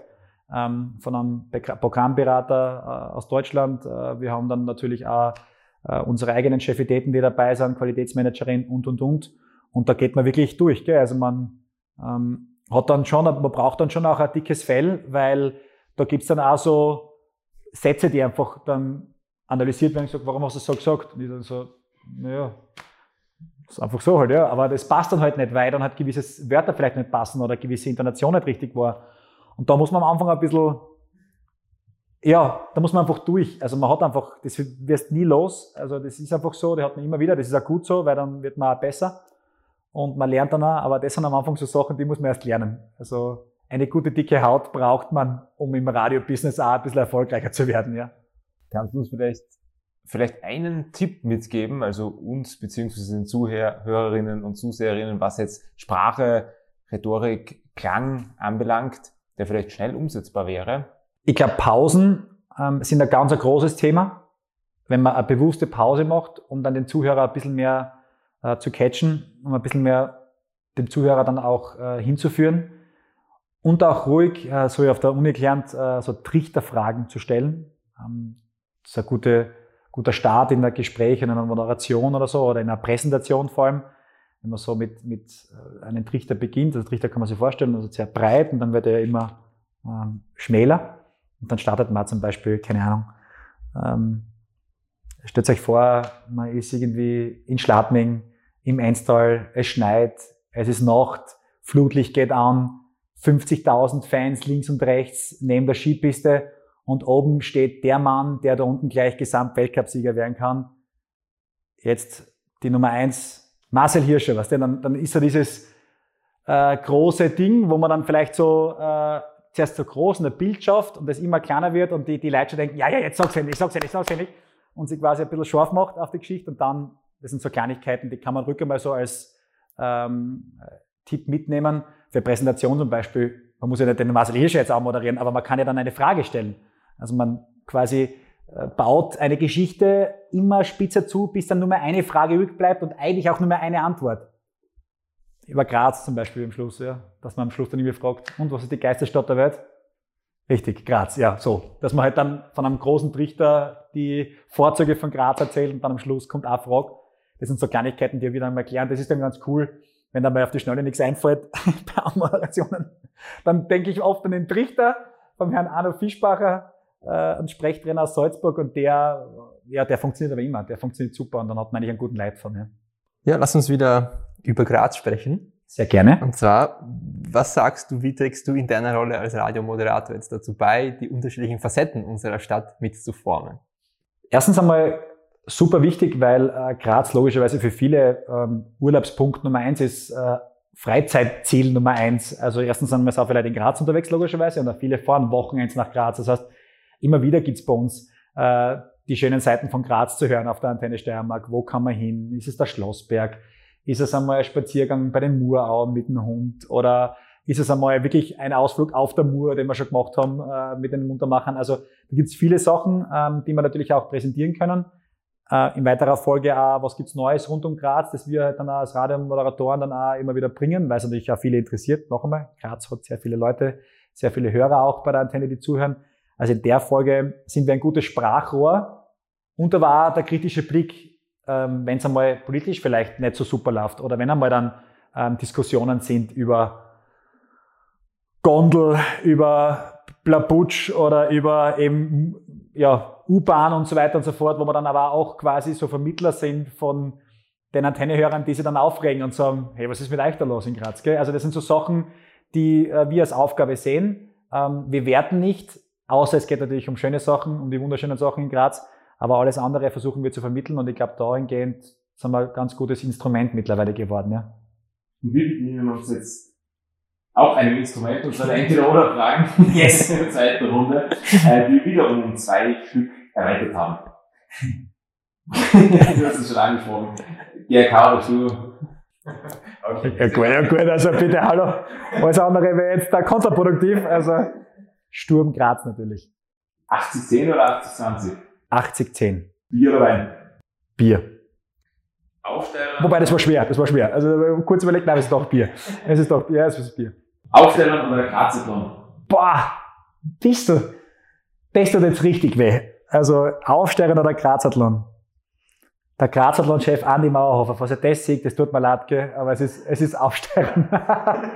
ähm, von einem Programmberater äh, aus Deutschland. Äh, wir haben dann natürlich auch äh, unsere eigenen Chefitäten, die dabei sind, Qualitätsmanagerin und, und, und. Und da geht man wirklich durch. Gell? Also man ähm, hat dann schon, man braucht dann schon auch ein dickes Fell, weil da gibt's dann auch so Sätze, die einfach dann analysiert werden und gesagt, warum hast du das so gesagt? Und ich dann so, naja, ist einfach so halt, ja. Aber das passt dann halt nicht, weil dann halt gewisse Wörter vielleicht nicht passen oder gewisse Intonation nicht richtig war. Und da muss man am Anfang ein bisschen, ja, da muss man einfach durch. Also man hat einfach, das wirst nie los. Also das ist einfach so, das hat man immer wieder. Das ist auch gut so, weil dann wird man auch besser. Und man lernt dann auch, aber das sind am Anfang so Sachen, die muss man erst lernen. Also eine gute dicke Haut braucht man, um im Radio-Business auch ein bisschen erfolgreicher zu werden, ja. Kannst du uns vielleicht, vielleicht einen Tipp mitgeben, also uns beziehungsweise den Zuhörerinnen und Zuseherinnen, was jetzt Sprache, Rhetorik, Klang anbelangt, der vielleicht schnell umsetzbar wäre? Ich glaube, Pausen ähm, sind ein ganz ein großes Thema. Wenn man eine bewusste Pause macht, um dann den Zuhörer ein bisschen mehr äh, zu catchen, um ein bisschen mehr dem Zuhörer dann auch äh, hinzuführen. Und auch ruhig, äh, so wie auf der Uni gelernt, äh, so Trichterfragen zu stellen. Ähm, das ist ein gute, guter Start in einem Gespräch, in einer Moderation oder so, oder in einer Präsentation vor allem. Wenn man so mit, mit äh, einem Trichter beginnt, also Trichter kann man sich vorstellen, also sehr breit und dann wird er immer ähm, schmäler. Und dann startet man zum Beispiel, keine Ahnung, ähm, stellt euch vor, man ist irgendwie in Schladming im Einstal, es schneit, es ist Nacht, Flutlicht geht an, 50.000 Fans links und rechts neben der Skipiste und oben steht der Mann, der da unten gleich Gesamtweltcupsieger werden kann. Jetzt die Nummer eins, Marcel Hirscher, was denn? Dann, dann ist so dieses äh, große Ding, wo man dann vielleicht so äh, zuerst so groß in der Bild schafft und das immer kleiner wird und die, die Leute schon denken, ja, ja, jetzt sag's endlich, sag's endlich, sag's endlich und sich quasi ein bisschen scharf macht auf die Geschichte und dann, das sind so Kleinigkeiten, die kann man rück einmal so als ähm, Tipp mitnehmen. Für Präsentation zum Beispiel, man muss ja nicht den Marcel Hirsch jetzt auch moderieren, aber man kann ja dann eine Frage stellen. Also man quasi äh, baut eine Geschichte immer spitzer zu, bis dann nur mehr eine Frage übrig bleibt und eigentlich auch nur mehr eine Antwort. Über Graz zum Beispiel am Schluss, ja, dass man am Schluss dann irgendwie fragt, und was ist die Geisterstadt der Welt? Richtig, Graz, ja, so. Dass man halt dann von einem großen Trichter die Vorzüge von Graz erzählt und dann am Schluss kommt eine Frage. Das sind so Kleinigkeiten, die wir dann mal erklären. Das ist dann ganz cool, wenn dann mal auf die Schnelle nichts einfällt bei Moderationen. Dann denke ich oft an den Trichter vom Herrn Arno Fischbacher, äh, ein Sprechtrainer aus Salzburg und der, ja, der funktioniert aber immer. Der funktioniert super und dann hat man eigentlich einen guten Leitfaden. Ja. ja, lass uns wieder über Graz sprechen. Sehr gerne. Und zwar, was sagst du, wie trägst du in deiner Rolle als Radiomoderator jetzt dazu bei, die unterschiedlichen Facetten unserer Stadt mitzuformen? Erstens einmal super wichtig, weil äh, Graz logischerweise für viele ähm, Urlaubspunkt Nummer eins ist, äh, Freizeitziel Nummer eins. Also erstens sind wir auch vielleicht in Graz unterwegs logischerweise und auch viele fahren Wochenends nach Graz. Das heißt, immer wieder gibt's bei uns äh, die schönen Seiten von Graz zu hören auf der Antenne Steiermark. Wo kann man hin? Ist es der Schlossberg? Ist es einmal ein Spaziergang bei den Murauen mit dem Hund? Oder ist es einmal wirklich ein Ausflug auf der Mur, den wir schon gemacht haben äh, mit den Muntermachern? Also da gibt es viele Sachen, ähm, die wir natürlich auch präsentieren können. Äh, in weiterer Folge auch, was gibt's Neues rund um Graz, das wir dann auch als Radiomoderatoren dann auch immer wieder bringen, weil es natürlich auch viele interessiert. Noch einmal, Graz hat sehr viele Leute, sehr viele Hörer auch bei der Antenne, die zuhören. Also in der Folge sind wir ein gutes Sprachrohr. Und da war der kritische Blick ähm, wenn es einmal politisch vielleicht nicht so super läuft oder wenn einmal dann ähm, Diskussionen sind über Gondel, über Blabutsch oder über eben ja, U-Bahn und so weiter und so fort, wo wir dann aber auch quasi so Vermittler sind von den Antennehörern, die sich dann aufregen und sagen, hey, was ist mit euch da los in Graz? Gell? Also das sind so Sachen, die äh, wir als Aufgabe sehen. Ähm, wir werten nicht, außer es geht natürlich um schöne Sachen, um die wunderschönen Sachen in Graz. Aber alles andere versuchen wir zu vermitteln und ich glaube, dahingehend sind wir ein ganz gutes Instrument mittlerweile geworden. Ja. Und wir bedienen uns jetzt auch einem Instrument, und zwar der Entweder-Oder-Fragen yes. in der zweiten Runde, äh, die wir wieder um zwei Stück erweitert haben. du hast es schon angesprochen. GRK oder Schuh? Okay. Ja gut, ja gut, also bitte, hallo. Alles andere wäre jetzt da kontraproduktiv, also Sturm Graz natürlich. 80-10 oder 80-20? 80-10. Bier oder Wein? Bier. Aufsteller. Wobei, das war schwer, das war schwer. Also kurz überlegt, nein, es ist doch Bier. Es ist doch, ja, es ist Bier. Aufsteller oder Grazathlon? Boah, bist du, das tut jetzt richtig weh. Also Aufsteigen oder Grazathlon? Der Grazathlon-Chef Andi Mauerhofer, falls er das sieht, das tut mir leid, gell? aber es ist, es ist Aufsteigen. da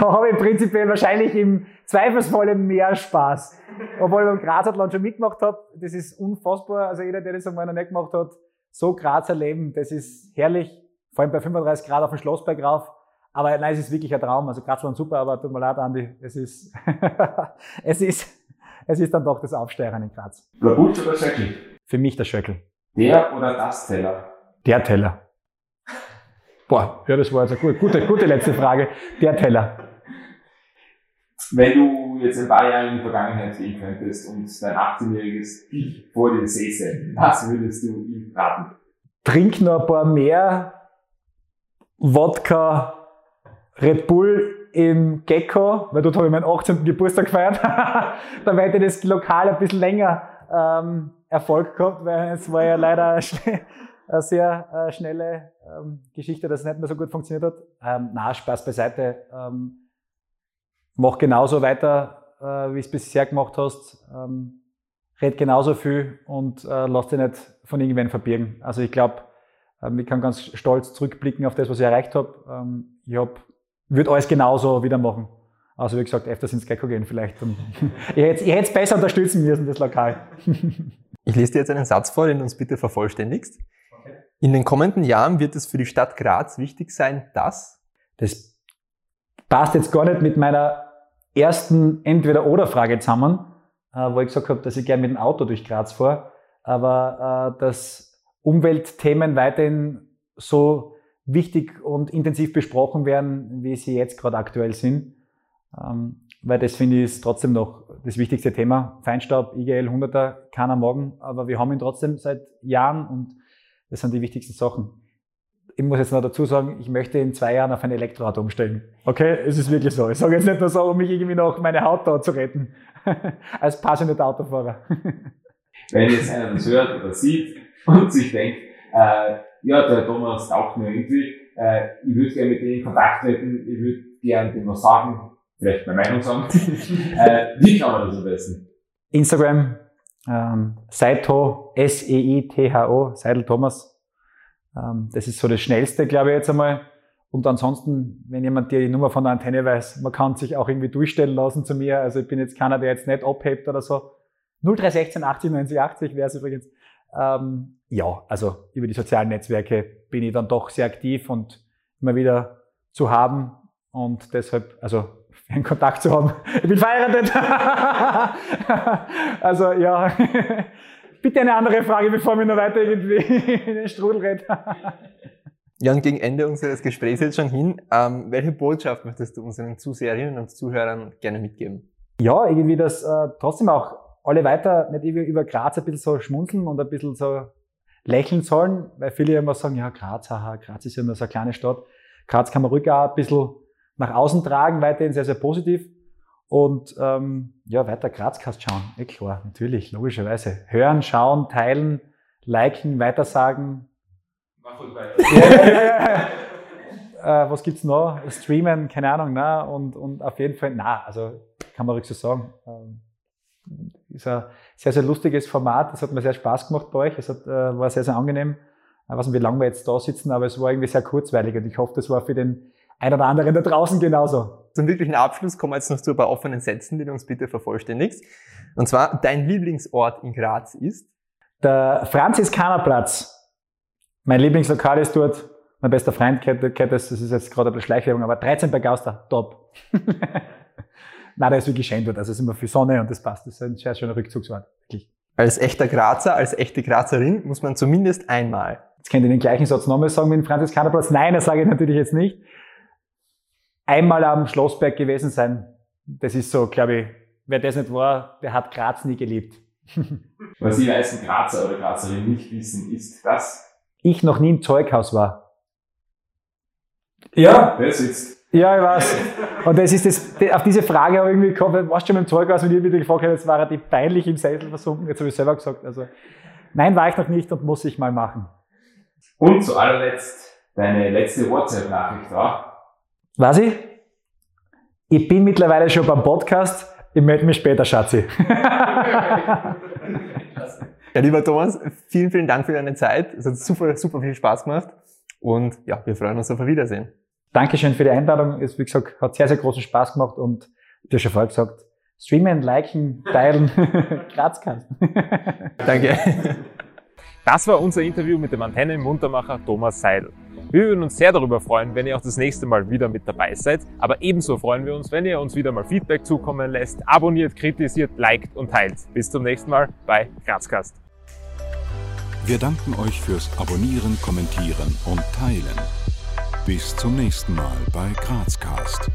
habe ich prinzipiell wahrscheinlich im Zweifelsfalle mehr Spaß. Obwohl ich beim Grazathlon schon mitgemacht habe, das ist unfassbar. Also jeder, der das einmal noch nicht gemacht hat, so Grazer Leben, das ist herrlich. Vor allem bei 35 Grad auf dem Schlossberg rauf. Aber nein, es ist wirklich ein Traum. Also Grazathlon super, aber tut mir leid, Andi, es ist, es ist, es ist dann doch das Aufsteigen in Graz. Blabutsch oder Schöckel? Für mich der Schöckel. Der oder das Teller? Der Teller. Boah, ja, das war jetzt eine gute, gute letzte Frage. Der Teller. Wenn du jetzt ein paar Jahre in die Vergangenheit gehen könntest und dein 18-jähriges Ich vor dir säße, was würdest du ihm raten? Trink noch ein paar mehr Wodka Red Bull im Gecko, weil dort habe ich meinen 18. Geburtstag gefeiert. da hätte das lokal ein bisschen länger ähm, Erfolg gehabt, weil es war ja leider eine, sehr äh, schnelle ähm, Geschichte, dass es nicht mehr so gut funktioniert hat. Ähm, na, Spaß beiseite. Ähm, mach genauso weiter, äh, wie es bisher gemacht hast. Ähm, red genauso viel und äh, lass dich nicht von irgendwen verbirgen. Also ich glaube, ähm, ich kann ganz stolz zurückblicken auf das, was ich erreicht habe. Ähm, ich hab, würde alles genauso wieder machen. Also wie gesagt, öfters ins Gecko gehen vielleicht. ich hätte es besser unterstützen müssen, das Lokal. Ich lese dir jetzt einen Satz vor, den du uns bitte vervollständigst. In den kommenden Jahren wird es für die Stadt Graz wichtig sein, dass Das passt jetzt gar nicht mit meiner ersten Entweder-Oder-Frage zusammen, äh, wo ich gesagt habe, dass ich gerne mit dem Auto durch Graz fahre, aber äh, dass Umweltthemen weiterhin so wichtig und intensiv besprochen werden, wie sie jetzt gerade aktuell sind. Ähm, weil das finde ich ist trotzdem noch das wichtigste Thema. Feinstaub, IGL 100er, keiner morgen, aber wir haben ihn trotzdem seit Jahren und das sind die wichtigsten Sachen. Ich muss jetzt noch dazu sagen, ich möchte in zwei Jahren auf ein Elektroauto umstellen. Okay, es ist wirklich so. Ich sage jetzt nicht nur so, um mich irgendwie noch meine Haut da zu retten. Als passionierter Autofahrer. Wenn jetzt einer das hört oder sieht und sich denkt, äh, ja, der Thomas taugt mir irgendwie, äh, ich würde gerne mit denen in Kontakt treten, ich würde gerne dem was sagen, vielleicht meine Meinung sagen. äh, wie kann man das am besten? Instagram, ähm, Seito, S-E-I-T-H-O, Seidel Thomas. Ähm, das ist so das Schnellste, glaube ich, jetzt einmal. Und ansonsten, wenn jemand dir die Nummer von der Antenne weiß, man kann sich auch irgendwie durchstellen lassen zu mir. Also ich bin jetzt keiner, der jetzt nicht abhebt oder so. 0316 80 90 80 wäre es übrigens. Ähm, ja, also über die sozialen Netzwerke bin ich dann doch sehr aktiv und immer wieder zu haben. Und deshalb, also einen Kontakt zu haben. Ich bin verheiratet. also ja, bitte eine andere Frage, bevor wir noch weiter irgendwie in den Strudel reden. Ja, und gegen Ende unseres Gesprächs jetzt schon hin. Ähm, welche Botschaft möchtest du unseren Zuseherinnen und Zuhörern gerne mitgeben? Ja, irgendwie, dass äh, trotzdem auch alle weiter nicht über, über Graz ein bisschen so schmunzeln und ein bisschen so lächeln sollen, weil viele immer sagen, ja, Graz, haha, Graz ist ja nur so eine kleine Stadt. Graz kann man ruhig auch ein bisschen nach außen tragen, weiterhin sehr, sehr positiv. Und ähm, ja, weiter Grazcast schauen. Eh klar, natürlich, logischerweise. Hören, schauen, teilen, liken, weitersagen. Mach ruhig weiter. Ja, ja, ja. äh, was gibt's noch? Streamen, keine Ahnung, na und, und auf jeden Fall, na, also kann man ruhig so sagen. Ähm, ist ein sehr, sehr lustiges Format. Es hat mir sehr Spaß gemacht bei euch. Es hat, äh, war sehr, sehr angenehm. Ich weiß nicht, wie lange wir jetzt da sitzen, aber es war irgendwie sehr kurzweilig und ich hoffe, das war für den ein oder anderen da draußen genauso. Zum wirklichen Abschluss kommen wir jetzt noch zu ein paar offenen Sätzen, die du uns bitte vervollständigst. Und zwar, dein Lieblingsort in Graz ist? Der Franziskanerplatz. Mein Lieblingslokal ist dort. Mein bester Freund kennt, kennt das, das ist jetzt gerade eine Schleichwerbung, aber 13 bei Gauster, top. Nein, der ist wirklich schön dort. Also es ist immer viel Sonne und das passt. Das ist ein sehr schöner Rückzugsort. Wirklich. Als echter Grazer, als echte Grazerin muss man zumindest einmal. Jetzt könnt ihr den gleichen Satz nochmal sagen wie den Franziskanerplatz. Nein, das sage ich natürlich jetzt nicht. Einmal am Schlossberg gewesen sein. Das ist so, glaube ich, wer das nicht war, der hat Graz nie geliebt. Was die meisten Grazer oder Grazerinnen nicht wissen, ist, dass Ich noch nie im Zeughaus war. ja, der sitzt. Ja, ich weiß. Und das ist das, auf diese Frage habe ich irgendwie gekommen, warst du schon mal im Zeughaus, wenn ich wieder gefragt hätte, jetzt war er die peinlich im Sessel versunken, jetzt habe ich selber gesagt. Also, nein, war ich noch nicht und muss ich mal machen. Und zu allerletzt deine letzte WhatsApp-Nachricht war. Was ich? Ich bin mittlerweile schon beim Podcast. Ich melde mich später, Schatzi. Ja, lieber Thomas, vielen, vielen Dank für deine Zeit. Es hat super, super viel Spaß gemacht. Und ja, wir freuen uns auf ein Wiedersehen. Dankeschön für die Einladung. Es, wie gesagt, hat sehr, sehr großen Spaß gemacht und du hast schon vorher gesagt, streamen, liken, teilen, Grazkasten. Danke. Das war unser Interview mit dem Antennenmuntermacher Thomas Seidel. Wir würden uns sehr darüber freuen, wenn ihr auch das nächste Mal wieder mit dabei seid. Aber ebenso freuen wir uns, wenn ihr uns wieder mal Feedback zukommen lässt, abonniert, kritisiert, liked und teilt. Bis zum nächsten Mal bei Grazcast. Wir danken euch fürs Abonnieren, Kommentieren und Teilen. Bis zum nächsten Mal bei Grazcast.